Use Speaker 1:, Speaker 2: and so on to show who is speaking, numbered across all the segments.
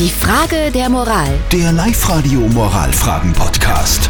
Speaker 1: Die Frage der Moral.
Speaker 2: Der Live-Radio Moralfragen-Podcast.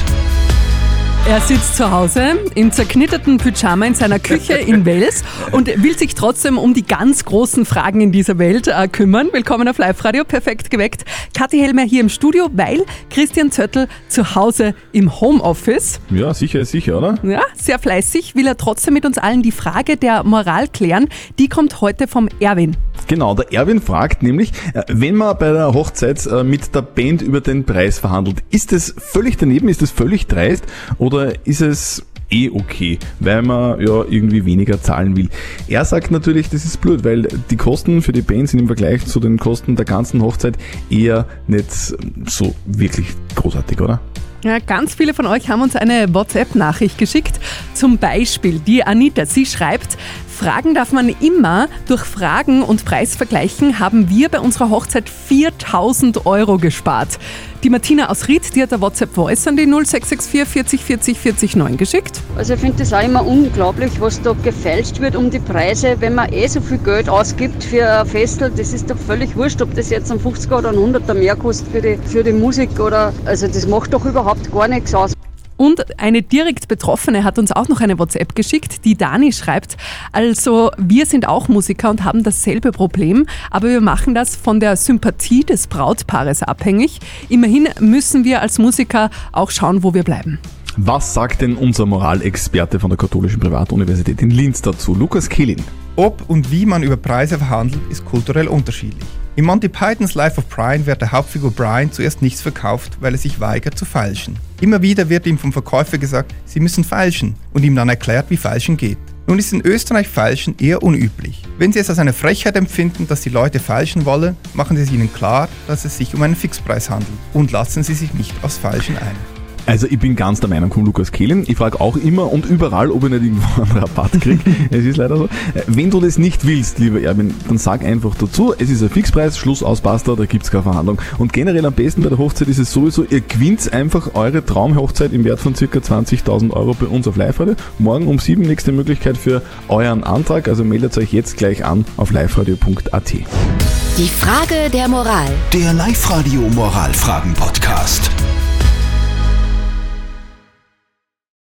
Speaker 3: Er sitzt zu Hause im zerknitterten Pyjama in seiner Küche in Wels und will sich trotzdem um die ganz großen Fragen in dieser Welt äh, kümmern. Willkommen auf Live-Radio, perfekt geweckt. Kathi Helmer hier im Studio, weil Christian Zöttl zu Hause im Homeoffice.
Speaker 4: Ja, sicher ist sicher, oder?
Speaker 3: Ja, sehr fleißig, will er trotzdem mit uns allen die Frage der Moral klären. Die kommt heute vom Erwin.
Speaker 4: Genau, der Erwin fragt nämlich, äh, wenn man bei der Hochzeit äh, mit der Band über den Preis verhandelt, ist es völlig daneben, ist es völlig dreist oder ist es eh okay, weil man ja irgendwie weniger zahlen will. Er sagt natürlich, das ist blöd, weil die Kosten für die Band sind im Vergleich zu den Kosten der ganzen Hochzeit eher nicht so wirklich großartig, oder?
Speaker 3: Ja, ganz viele von euch haben uns eine WhatsApp-Nachricht geschickt. Zum Beispiel die Anita. Sie schreibt, Fragen darf man immer. Durch Fragen und Preisvergleichen haben wir bei unserer Hochzeit 4000 Euro gespart. Die Martina aus Ried, die hat der WhatsApp Voice an die 0664 40 40 40 9 geschickt.
Speaker 5: Also ich finde das auch immer unglaublich, was da gefälscht wird um die Preise, wenn man eh so viel Geld ausgibt für ein Festel. Das ist doch völlig wurscht, ob das jetzt ein 50er oder ein 100er mehr kostet für die, für die Musik oder, also das macht doch überhaupt gar nichts aus.
Speaker 3: Und eine direkt Betroffene hat uns auch noch eine WhatsApp geschickt, die Dani schreibt, also wir sind auch Musiker und haben dasselbe Problem, aber wir machen das von der Sympathie des Brautpaares abhängig. Immerhin müssen wir als Musiker auch schauen, wo wir bleiben.
Speaker 4: Was sagt denn unser Moralexperte von der Katholischen Privatuniversität in Linz dazu, Lukas Kehlin?
Speaker 6: Ob und wie man über Preise verhandelt, ist kulturell unterschiedlich. In Monty Pythons Life of Brian wird der Hauptfigur Brian zuerst nichts verkauft, weil er sich weigert zu feilschen. Immer wieder wird ihm vom Verkäufer gesagt, sie müssen feilschen und ihm dann erklärt, wie feilschen geht. Nun ist in Österreich Feilschen eher unüblich. Wenn Sie es als eine Frechheit empfinden, dass die Leute feilschen wollen, machen Sie es ihnen klar, dass es sich um einen Fixpreis handelt und lassen Sie sich nicht aufs Feilschen ein.
Speaker 4: Also ich bin ganz der Meinung von Lukas Kehlin. Ich frage auch immer und überall, ob ich nicht irgendwo einen Rabatt kriege. es ist leider so. Äh, wenn du das nicht willst, lieber Erwin, dann sag einfach dazu, es ist ein Fixpreis, Schluss aus, basta, da gibt es keine Verhandlung. Und generell am besten bei der Hochzeit ist es sowieso, ihr gewinnt einfach eure Traumhochzeit im Wert von ca. 20.000 Euro bei uns auf Live-Radio. Morgen um 7 nächste Möglichkeit für euren Antrag, also meldet euch jetzt gleich an auf liveradio.at.
Speaker 1: Die Frage der Moral.
Speaker 2: Der Live-Radio Moralfragen-Podcast.